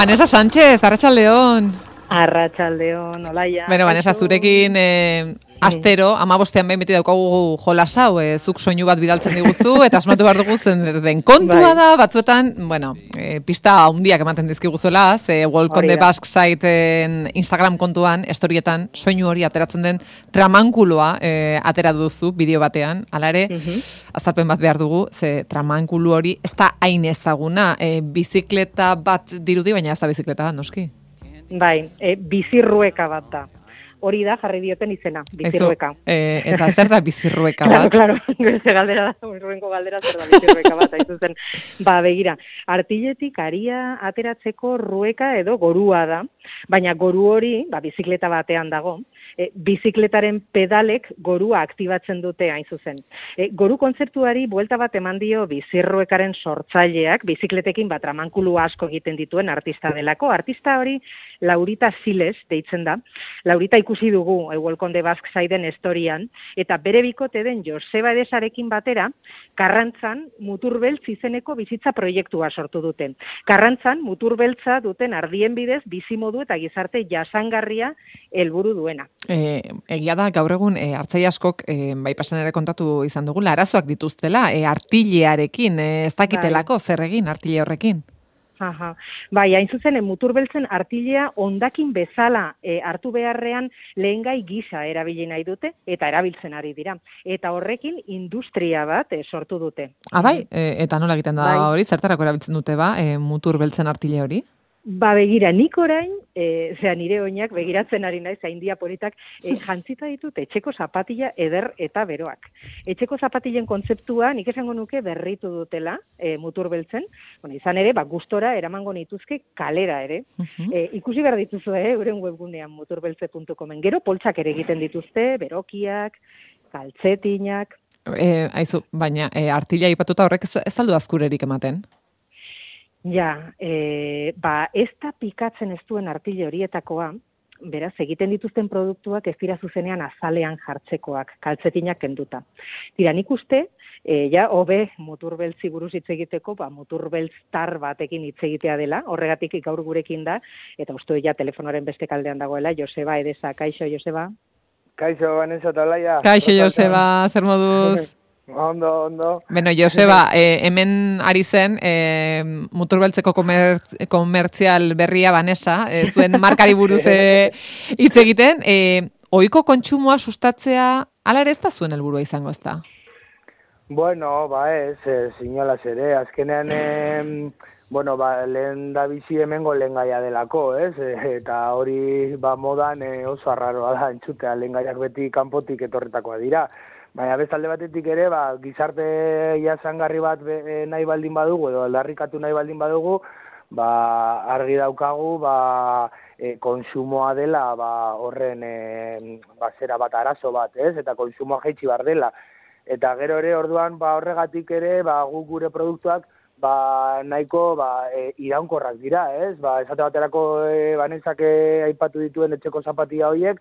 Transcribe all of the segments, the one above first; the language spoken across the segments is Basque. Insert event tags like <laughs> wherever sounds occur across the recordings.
Vanessa Sánchez, Arratxaldeon. Arratxaldeon, olaia. Bueno, Vanessa, zurekin eh, astero, ama bostean behin beti daukagu jolasau, eh, zuk soinu bat bidaltzen diguzu, eta asmatu behar dugu zen den kontua Bai. da, batzuetan, bueno, eh, pista handiak ematen dizkiguzuela, ze Walk on the. Basque siten Instagram kontuan, estorietan, soinu hori ateratzen den tramankuloa eh, atera duzu bideo batean, hala ere, Mhm. azalpen bat behar dugu, ze tramankulu hori ez da hain ezaguna, eh, bizikleta bat dirudi, baina ez da bizikleta bat, noski. Bai, e, bizirrueka bat da. Hori da, jarri dioten izena, bizirrueka. Eh, eta zer da bizirrueka <laughs> Claro, bat? claro, gure galdera da, urruenko galdera zer da bizirrueka bat, hain zuzen. Ba, begira, artiletik aria ateratzeko rueka edo gorua da, baina goru hori, ba, bizikleta batean dago, e, bizikletaren pedalek gorua aktibatzen dute hain zuzen. E, goru kontzeptuari buelta bat eman dio bizirruekaren sortzaileak, bizikletekin bat ramankulu asko egiten dituen artista delako. Artista hori Laurita Siles deitzen da. Laurita ikusi dugu Welcome the Basque Siden historian, eta bere bikote den Joseba Edesarekin batera, Karrantzan muturbeltz izeneko bizitza proiektua sortu dute. Karrantzan muturbeltza duten ardien bidez bizimodu eta gizarte jasangarria helburu duena. E, egia da, gaur egun, e, hartzai askok, e, bai pasan ere kontatu izan dugu, arazoak dituztela, e, artilearekin, e, ez dakitelako, zer egin artile horrekin. Aha. Bai, hain zuzen, muturbeltzen artilea ondakin bezala e, hartu beharrean lehengai gisa erabili nahi dute eta erabiltzen ari dira. Eta horrekin industria bat e, sortu dute. Ah, bai, e, eta nola egiten da Bai. hori, zertarako erabiltzen dute ba, e, mutur beltzen artile hori? Ba begira, nik orain, e, zera nire oinak begiratzen ari naiz, haindia politak, e, <laughs> jantzita ditut etxeko zapatila eder eta beroak. Etxeko zapatilen kontzeptua, nik esango nuke berritu dutela, e, mutur beltzen, bueno, izan ere, ba, gustora eramango nituzke kalera ere. E, ikusi behar dituzu, eh, euren webgunean muturbeltze.comen. Gero poltsak ere egiten dituzte, berokiak, kaltzetinak, E, aizu, baina e, artila ipatuta horrek ez, ez aldu azkurerik ematen. Ja, e, ba, ez da pikatzen ez duen artile horietakoa, beraz, egiten dituzten produktuak ez dira zuzenean azalean jartzekoak, kaltzetinak kenduta. Tira, nik uste, e, ja, hobe muturbeltzi buruz hitz egiteko, ba, muturbeltz tar batekin hitz egitea dela, horregatik gaur gurekin da, eta uste ja telefonoren beste kaldean dagoela, Joseba Edesa, kaixo, Joseba? Kaixo, Vanessa eta Olaia. Kaixo, Joseba, zer moduz? <laughs> Ondo, ondo. Beno, Joseba, e, hemen ari zen, e, muturbeltzeko komer, komertzial berria Vanessa, e, zuen <laughs> markari buruz e, hitz egiten, e, oiko kontsumoa sustatzea, ala ere ez da zuen helburua izango ez da? Bueno, ba ez, ez inolaz ere, azkenean, em, bueno, ba, lehen da bizi hemengo lehen gaia delako, ez? <laughs> Eta hori, ba, modan e, oso arraroa da, entzutea, lehen gaiak beti kanpotik etorretakoa dira. Baina bestalde batetik ere, ba, gizarte jasangarri bat be, nahi baldin badugu, edo aldarrikatu nahi baldin badugu, ba, argi daukagu, ba, e, konsumoa dela, ba, horren, e, ba, zera bat arazo bat, ez? Eta konsumoa jaitsi bar dela. Eta gero ere orduan ba horregatik ere ba guk gure produktuak ba nahiko ba e, iraunkorrak dira, ez? Ba esate baterako e, banezak aipatu dituen etxeko zapatia horiek,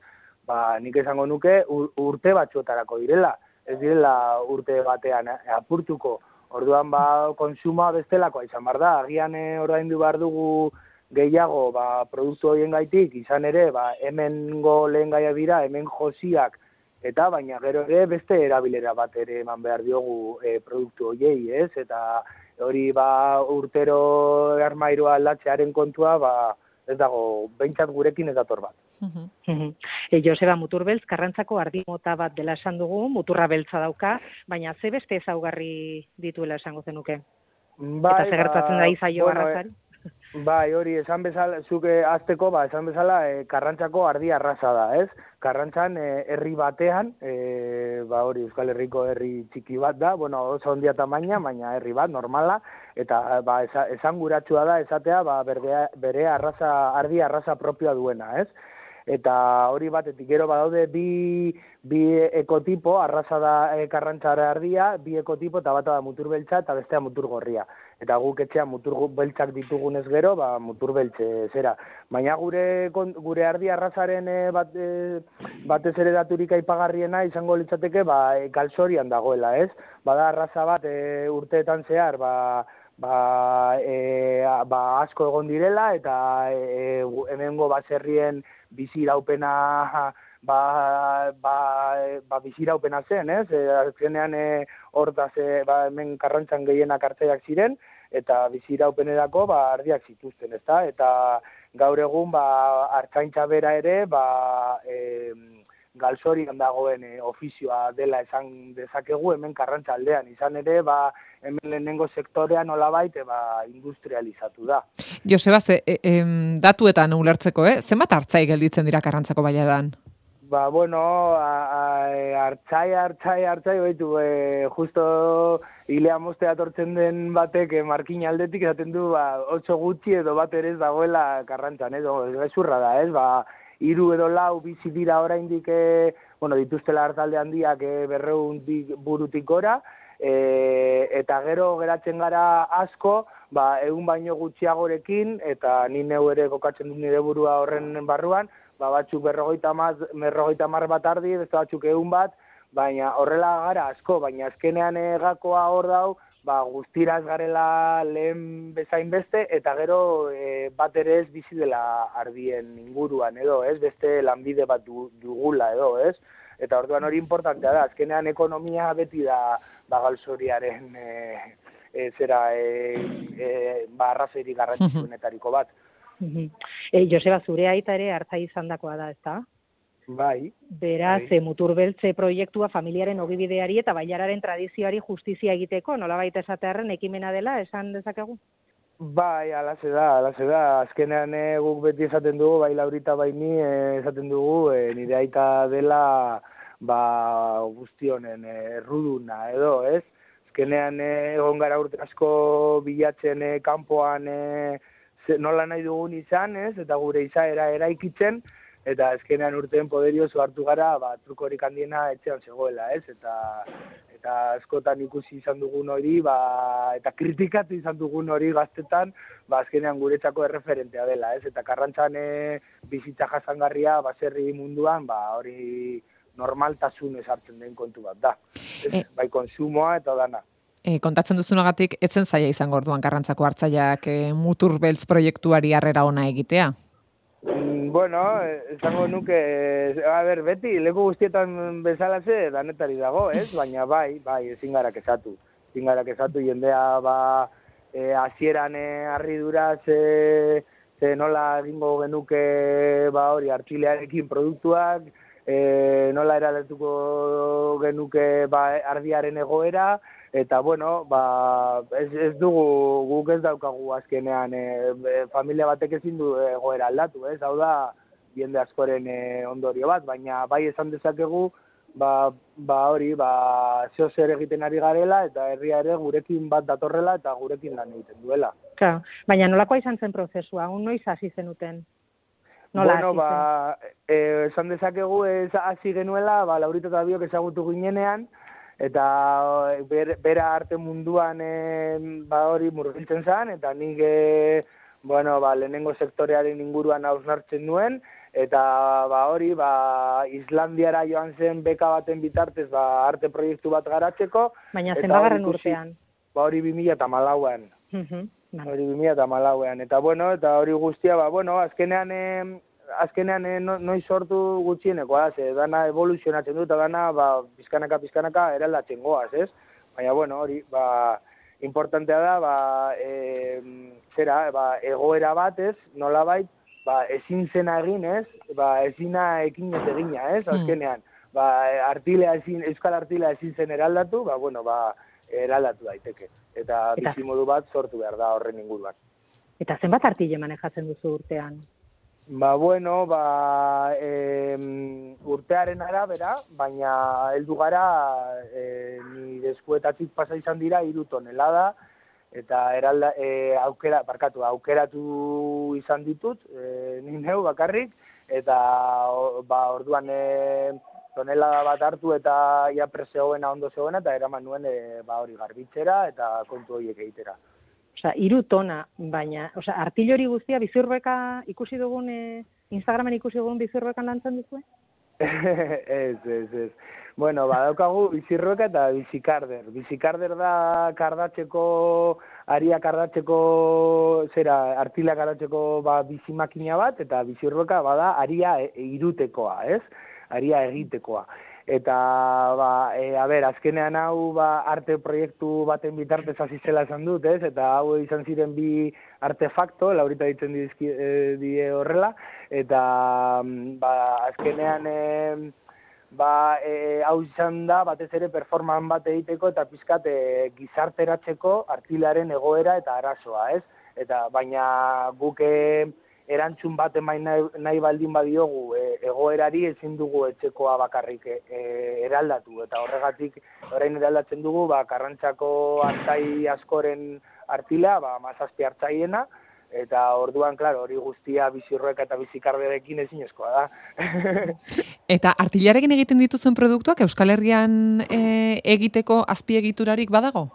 ba nik esango nuke ur- urte batzuetarako direla, ez direla urte batean eh, apurtuko. Orduan ba konsumoa bestelakoa izan bar da, agian e, ordaindu behar dugu gehiago ba, produktu horien gaitik, izan ere, ba, hemengo lehen gaia dira, hemen josiak, eta baina gero ere beste erabilera bat ere eman behar diogu e, produktu hoiei, ez? Eta hori ba urtero armairoa aldatzearen kontua, ba ez dago, behintzat gurekin ez dator bat. Mhm. Mhm. E, Joseba Muturbeltz, karrantzako ardi mota bat dela esan dugu, muturra beltza dauka, baina ze beste ezaugarri dituela esango zenuke. Bai, Eta ze gertatzen da izaio bueno, arrazari? Bai, hori, esan bezala, zuke azteko, ba, esan bezala, e, karrantzako ardi arraza da, ez? Karrantzan, e, herri batean, e, ba, hori, Euskal Herriko herri txiki bat da, bueno, oso ondia tamaina, baina herri bat, normala, eta, ba, esa, esan guratsua da, esatea, ba, berdea, bere arraza, ardi arraza propioa duena, ez? Eta hori batetik gero badaude bi, bi ekotipo, arraza da e, karrantzara ardia, bi ekotipo, eta bata da mutur beltza eta bestea mutur gorria. Eta guk etxean mutur beltzak ditugunez gero, ba, mutur beltze zera. Baina gure, gure ardi arrazaren e, bat, batez ere daturik aipagarriena izango litzateke ba, galzorian dagoela, ez? Bada arraza bat e, urteetan zehar, ba, ba, e, ba asko egon direla eta e, hemengo baserrien bizi iraupena ba, ba, ba bizi iraupena zen, ez? E, azkenean e, hor da ze, ba, hemen karrantzan gehienak hartzaiak ziren eta bizi iraupenerako ba ardiak zituzten, ezta? Eta gaur egun ba artzaintza bera ere ba e, galzorian dagoen e, ofizioa dela esan dezakegu hemen karrantza aldean. Izan ere, ba, hemen lehenengo sektorean nolabait e, ba, industrializatu da. Joseba, ze, e, e, datuetan ulertzeko, eh? zenbat hartzai gelditzen dira karrantzako baiaran? Ba, bueno, hartzai, hartzai, hartzai, baitu, e, justo hilea moste atortzen den batek e, markin aldetik, esaten du, ba, otso gutxi edo bat ere ez dagoela karrantzan, edo, ez da, ez, ba, hiru edo lau bizi dira oraindik e, bueno, dituztela hartalde handiak e, berreun burutik gora, e, eta gero geratzen gara asko, ba, egun baino gutxiagorekin, eta ni neu ere kokatzen dut nire burua horren barruan, ba, batzuk berrogeita, maz, berrogeita mar bat ardi, beste batzuk egun bat, baina horrela gara asko, baina azkenean egakoa hor dau, ba, guztiraz garela lehen bezain beste, eta gero e, bat ere ez bizi dela ardien inguruan, edo, ez, beste lanbide bat dugula, edo, ez, eta orduan hori importantea da, azkenean ekonomia beti da bagalzoriaren e, e, zera e, e, ba, arrazeri garrantzituenetariko bat. <laughs> E, Joseba, zure aita ere hartza izan dakoa da, ez da? Bai. Beraz, bai. muturbeltze proiektua familiaren ogibideari eta bailararen tradizioari justizia egiteko, nola baita esatearen ekimena dela, esan dezakegu? Bai, ala da, ala da. Azkenean e, guk beti esaten dugu, bai laurita bai ni e, esaten dugu, e, nire aita dela ba, guztionen erruduna edo, ez? Azkenean egon gara urte asko bilatzen kanpoan e, nola nahi dugun izan, ez? Eta gure izaera eraikitzen, eta azkenean urteen poderio hartu gara, ba, truko horik handiena etxean zegoela, ez? Eta, eta askotan ikusi izan dugun hori, ba, eta kritikatu izan dugun hori gaztetan, ba, azkenean guretzako erreferentea dela, ez? Eta karrantzan e, bizitza jasangarria, baserri munduan, ba, hori normaltasun hartzen den kontu bat da. E, bai konsumoa eta dana. E, kontatzen duzunagatik, etzen zaila izango orduan karrantzako hartzaiak e, mutur beltz proiektuari harrera ona egitea? Bueno, esango nuke, a ber, beti, leku guztietan bezalaze, danetari dago, ez? Baina bai, bai, ezin gara kezatu. Ezin gara kezatu, jendea, ba, e, azieran e, arridura, ze, ze nola egingo genuke, ba, hori, artxilearekin produktuak, e, nola eraletuko genuke, ba, ardiaren egoera, eta bueno, ba, ez, ez dugu guk ez daukagu azkenean e, familia batek ezin du egoera aldatu, ez? Hau da jende askoren e, ondorio bat, baina bai esan dezakegu ba, ba hori, ba zeo zer egiten ari garela eta herria ere gurekin bat datorrela eta gurekin lan egiten duela. Ka, baina nolakoa izan zen prozesua? Un noiz hasi zenuten? Nola bueno, ba, e, esan dezakegu ez hasi genuela, ba, laurito eta biok ezagutu ginenean, eta ber, bera arte munduan e, ba hori murgiltzen zen, eta nik e, bueno, ba, lehenengo sektorearen inguruan hausnartzen nuen, eta ba hori ba, Islandiara joan zen beka baten bitartez ba, arte proiektu bat garatzeko. Baina zen bagarren urtean. Ba hori 2000 eta malauan. Hori 2000 eta malauan. Eta bueno, eta hori guztia, ba, bueno, azkenean azkenean eh, no, noiz sortu gutxieneko, ze dana evoluzionatzen dut, dana ba, bizkanaka, bizkanaka eraldatzen goaz, ez? Baina, bueno, hori, ba, importantea da, ba, e, zera, ba, egoera bat, ez, nola bait, ba, ezin zena egin, ez, ba, ezina ekin ez egina, ez, hmm. azkenean, ba, artilea ezin, euskal artilea ezin zen eraldatu, ba, bueno, ba, eraldatu daiteke. Eta, Eta bizimodu bat sortu behar da horren inguruan. Eta zenbat artile manejatzen duzu urtean? Ba, bueno, ba, e, urtearen arabera, baina heldu gara e, ni deskuetatik pasa izan dira hiru tonelada eta eralda, e, aukera, barkatu, aukeratu izan ditut, e, ni neu bakarrik, eta ba, orduan e, tonelada bat hartu eta ia preseoena ondo zegoena, eta eraman nuen e, ba, hori garbitzera eta kontu horiek egitera. Osa, iru tona, baina, osa, artillori guztia bizurbeka ikusi dugun, e, Instagramen ikusi dugun bizurbekan lantzen duzu? <laughs> ez, ez, ez. Bueno, badaukagu bizirroeka eta bizikarder. Bizikarder da kardatzeko ariak ardatzeko, zera, artilak ardatzeko ba, bizi makina bat, eta bizirroka bada aria e, irutekoa, ez? Aria egitekoa. Eta, ba, e, a ber, azkenean hau ba, arte proiektu baten bitartez hasi zela esan dut, ez? Eta hau izan ziren bi artefakto, laurita ditzen dizki, e, die horrela, eta mm, ba, azkenean... E, ba, e, hau izan da, batez ere performan bat egiteko eta pizkat e, gizarteratzeko artilaren egoera eta arazoa, ez? Eta baina guke erantzun bat emain nahi, nahi baldin badiogu e, egoerari ezin dugu etxekoa bakarrik e, e eraldatu eta horregatik orain eraldatzen dugu ba karrantzako hartzai askoren artila ba mazazpi hartzaiena eta orduan, claro, hori guztia bizirroek eta bizikarberekin ezinezkoa da. <laughs> eta artilarekin egiten dituzuen produktuak Euskal Herrian e, egiteko azpiegiturarik badago?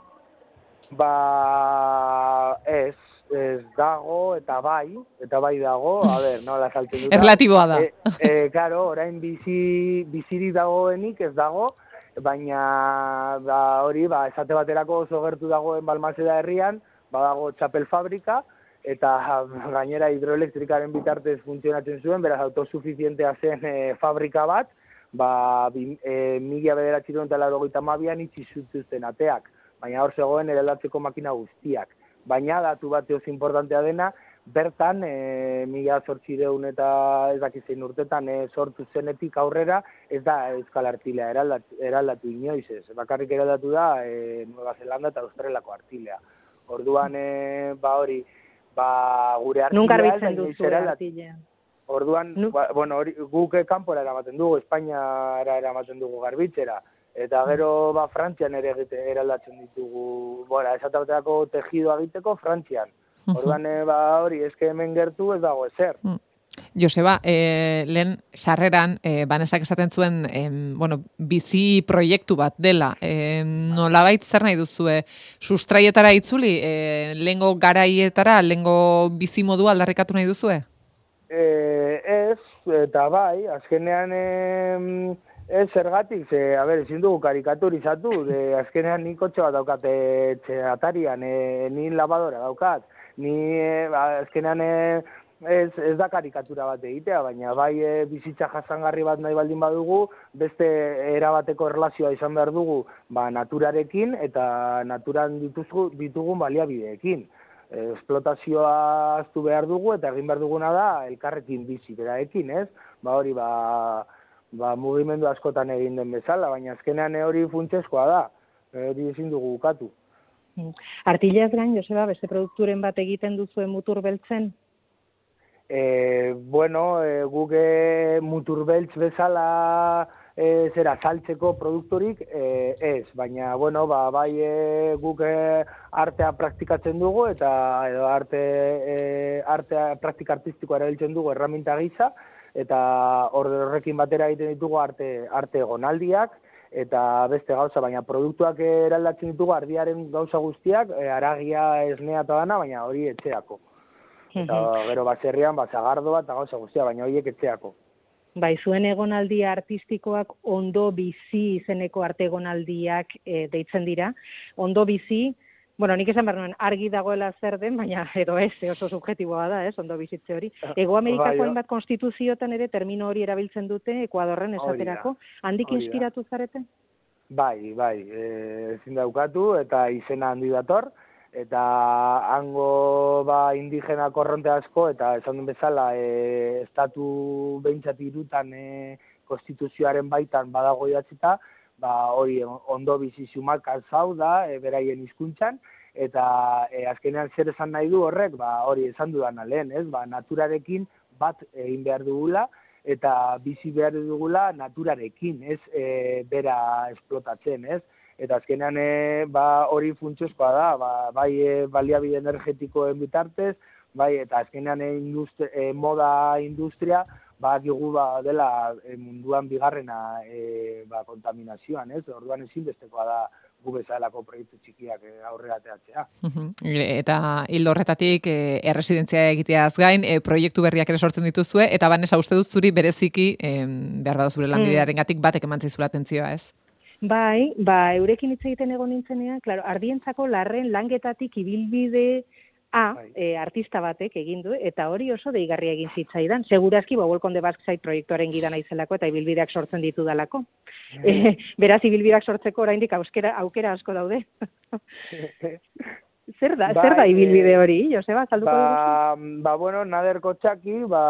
Ba, ez, ez dago eta bai, eta bai dago, a ber, <laughs> no, la saltzen dut. Erlatiboa da. E, e, claro, orain bizi, biziri dagoenik ez dago, baina ba, hori, ba, esate baterako oso gertu dagoen balmazeda herrian, badago txapel fabrika, eta <laughs> gainera hidroelektrikaren bitartez funtzionatzen zuen, beraz autosuficientea zen e, fabrika bat, ba, bi, e, mila bederatxiron eta laro gita mabian itxizutuzten ateak, baina hor zegoen eraldatzeko makina guztiak. Baina datu bat eos importantea dena, bertan, e, mila sortxireun eta ez dakizein urtetan e, sortu zenetik aurrera, ez da Euskal Artilea eraldatu, eraldatu inoiz ez. Bakarrik eraldatu da e, Nueva Zelanda eta Australako Artilea. Orduan, e, ba hori, ba, gure artilea... Nunca arbitzen duzu artilea. Orduan, ba, bueno, hori, guk kanpora eramaten dugu, Espainiara eramaten dugu garbitzera. Eta gero, ba, Frantzian ere egite, eraldatzen ditugu, bora, esatabateko tejido egiteko Frantzian. Orduan, eh, ba, hori, eske hemen gertu ez dago ezer. Mm. Joseba, e, lehen sarreran, e, banesak esaten zuen, e, bueno, bizi proiektu bat dela. E, nolabait zer nahi duzue? Sustraietara itzuli, e, lengo garaietara, lengo bizi modua aldarrikatu nahi duzue? E, ez, eta bai, azkenean... E, Ez, zergatik, ze, a ber, ezin dugu karikaturizatu, de, azkenean ni kotxe bat daukat etxe atarian, e, ni labadora daukat, ni e, azkenean e, ez, ez da karikatura bat egitea, baina bai e, bizitza jasangarri bat nahi baldin badugu, beste erabateko erlazioa izan behar dugu ba, naturarekin eta naturan dituzgu, ditugun baliabideekin. E, esplotazioa aztu behar dugu eta egin behar duguna da elkarrekin bizi beraekin, ez? Ba hori, ba, ba, mugimendu askotan egin den bezala, baina azkenean hori funtsezkoa da, hori ezin dugu ukatu. Artilaz gain, Joseba, beste produkturen bat egiten duzuen mutur beltzen? e, bueno, e, guk e, muturbeltz bezala e, zera saltzeko produktorik e, ez, baina bueno, ba, bai e, guk e, artea praktikatzen dugu eta edo arte e, artea praktika artistikoa erabiltzen dugu erraminta gisa eta horrekin batera egiten ditugu arte arte gonaldiak eta beste gauza, baina produktuak eraldatzen ditugu ardiaren gauza guztiak, e, aragia esnea eta dana, baina hori etxeako. Eta gero baserrian, bat zagardo bat, eta gauza guztia, baina horiek etxeako. Bai, zuen egonaldi artistikoak ondo bizi izeneko arte egonaldiak e, deitzen dira. Ondo bizi, bueno, nik esan behar argi dagoela zer den, baina edo ez, oso subjetiboa da, ez, ondo bizitze hori. Ah, Ego Amerikako bai, hainbat konstituzioetan ere termino hori erabiltzen dute, Ekuadorren esaterako. Handik inspiratu zarete? Bai, bai, e, ezin daukatu eta izena handi dator eta hango ba, indigena korronte asko, eta esan duen bezala, e, estatu behintzat irutan e, konstituzioaren baitan badago idatzita, ba, hori ondo bizizumak zau da, e, beraien hizkuntzan eta e, azkenean zer esan nahi du horrek, ba, hori esan dudan lehen, ez? Ba, naturarekin bat egin behar dugula, eta bizi behar dugula naturarekin, ez e, bera esplotatzen, ez? eta azkenean e, ba, hori funtsezkoa da, ba, bai e, baliabide energetikoen bitartez, bai eta azkenean e, industri, moda industria, ba, digu ba, dela munduan bigarrena e, ba, kontaminazioan, ez? Orduan ezin bestekoa da gu bezalako proiektu txikiak e, aurrera teatzea. Eta hildo horretatik e, erresidentzia egiteaz gain, e, proiektu berriak ere sortzen dituzue, eta banesa uste dut zuri bereziki, e, behar da zure lanbidearen gatik batek emantzizula atentzioa, ez? Bai, ba, eurekin hitz egiten egon nintzenean, claro, ardientzako larren langetatik ibilbide A, Bai. e, artista batek egin du, eta hori oso deigarria egin zitzaidan. Segurazki, ba, Welcome the Basque Side proiektuaren gida naizelako eta ibilbideak sortzen ditu dalako. E, beraz, ibilbideak sortzeko oraindik aukera, aukera asko daude. <laughs> zer da, zer da Bai, ibilbide eh, hori, Joseba, salduko dugu? Ba, ba, bueno, Nader Kotxaki, ba,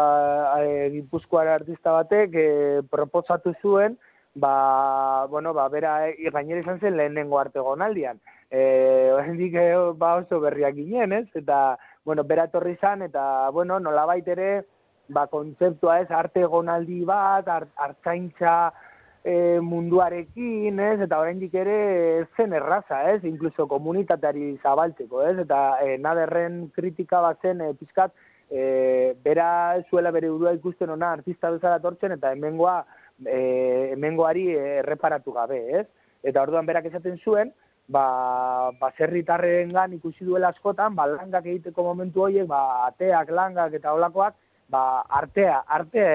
e, Gipuzkoara artista batek e, proposatu zuen, ba, bueno, ba, bera e, gainera izan zen lehenengo arte gonaldian. E, oraindik e, ba oso berriak ginen, ez? Eta, bueno, bera etorri izan, eta, bueno, nolabait ere, ba, kontzeptua ez, arte gonaldi bat, art, artzaintza e, munduarekin, ez? Eta oraindik ere zen erraza, ez? Inkluso komunitateari zabaltzeko, ez? Eta e, naderren kritika bat zen e, pizkat, e, bera zuela bere burua ikusten ona artista bezala tortzen, eta hemengoa e, hemengoari erreparatu gabe, ez? Eta orduan berak esaten zuen, ba, baserritarren gan ikusi duela askotan, ba, langak egiteko momentu horiek, ba, ateak, langak eta olakoak, ba, artea, arte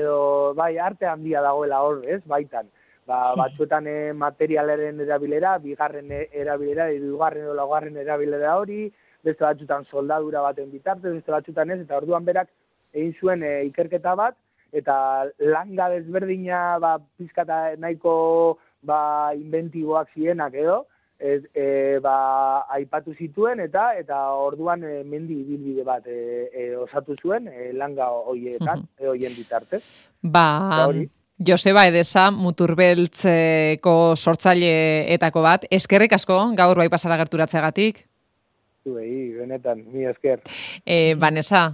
edo, bai, arte handia dagoela hor, ez, baitan. Ba, batzuetan eh, materialaren erabilera, bigarren erabilera, hirugarren edo laugarren erabilera hori, beste batzutan soldadura baten bitartez, beste batzutan ez, eta orduan berak egin zuen eh, ikerketa bat, eta langa desberdina ba, pizkata nahiko ba, inventiboak zienak edo, ez, e, ba, aipatu zituen eta eta orduan e, mendi ibilbide bat e, e, osatu zuen e, langa hoietan, <laughs> e, hoien bitartez. Ba. Joseba Edesa, muturbeltzeko sortzaileetako bat, eskerrik asko gaur bai pasara gerturatzeagatik. Zuei, benetan, mi esker. E, Vanessa,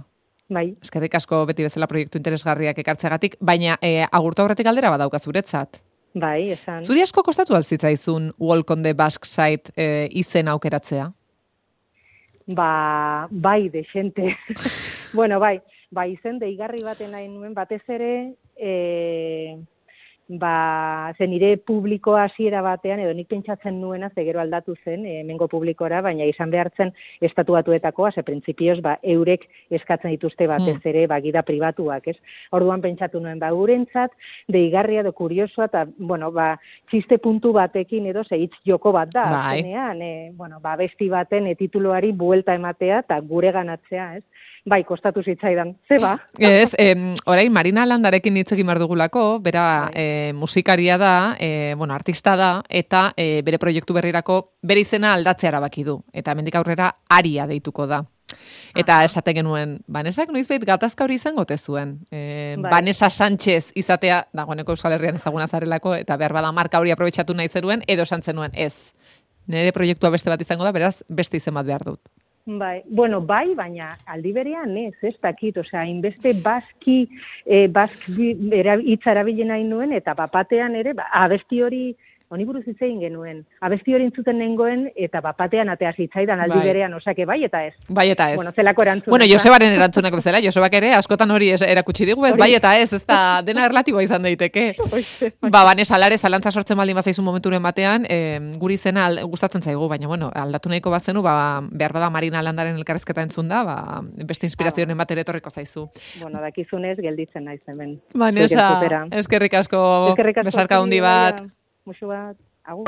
Bai, eskerrik asko beti bezala proiektu interesgarriak ekartzeagatik, baina e, agurtu aurretik aldera badauka zuretzat. bai, esan. Zuri asko kostatu alzitzaizun Walk on the Basque Side e, izen aukeratzea? Ba, bai, de xente. <laughs> bueno, bai, bai, izen deigarri baten nahi nuen, batez ere, e, ba, zen nire publiko hasiera batean, edo nik pentsatzen nuena, ze gero aldatu zen, e, hemengo publikora, baina izan behartzen estatuatuetakoa, ze printzipioz, ba, eurek eskatzen dituzte batez ere, ba, gida pribatuak, ez? Orduan pentsatu nuen, ba, gurentzat, deigarria edo kuriosoa, eta, bueno, ba, txiste puntu batekin edo, ze hitz joko bat da, Bai. azkenean, e, bueno, ba, besti baten e, tituluari buelta ematea, eta gure ganatzea, ez? Bai, kostatu zitzaidan. Zeba? Ez, em, orain Marina Landarekin hitz egin behar dugulako, bera Bai. E, musikaria da, e, bueno, artista da, eta e, bere proiektu berrirako bere izena aldatzea erabaki du. Eta hemendik aurrera aria deituko da. Eta esaten genuen, Banesak noizbait gatazka hori izango te zuen. E, Bai. Vanessa Sánchez izatea, dagoeneko Euskal Herrian ezaguna zarelako, eta behar bada marka hori aprobetsatu nahi zeruen, edo esan zenuen, ez. Nire proiektua beste bat izango da, beraz, beste izen bat behar dut. Bai, bueno, bai, baina aldi berean ez, ez dakit, osea, hainbeste baski, eh, baski era, hitz erabili nahi nuen, eta bapatean ere, ba, abesti hori, honi buruz hitz egin genuen, abesti hori entzuten nengoen, eta bapatean atea zitzaidan aldi Bai. berean, osake, bai eta ez. Bai eta ez. Bueno, zelako erantzuna. Bueno? Josebaren erantzunak bezala, Josebak ere askotan hori erakutsi digu, ez bai eta ez, ez da dena erlatiboa izan daiteke. <laughs> Ba, Vanessa, lare, zalantza sortzen baldin bazaizu momenturen batean, eh, guri izena al- gustatzen zaigu, baina, bueno, aldatu nahiko bazenu, ba, behar bada Marina Landaren elkarrezketa entzun da, ba, beste inspirazioen bat ere etorriko zaizu. Bueno, dakizunez, gelditzen naiz hemen. Vanessa, entzutera. eskerrik asko, Eskerrik asko besarka handi bat. Musu bat, agur.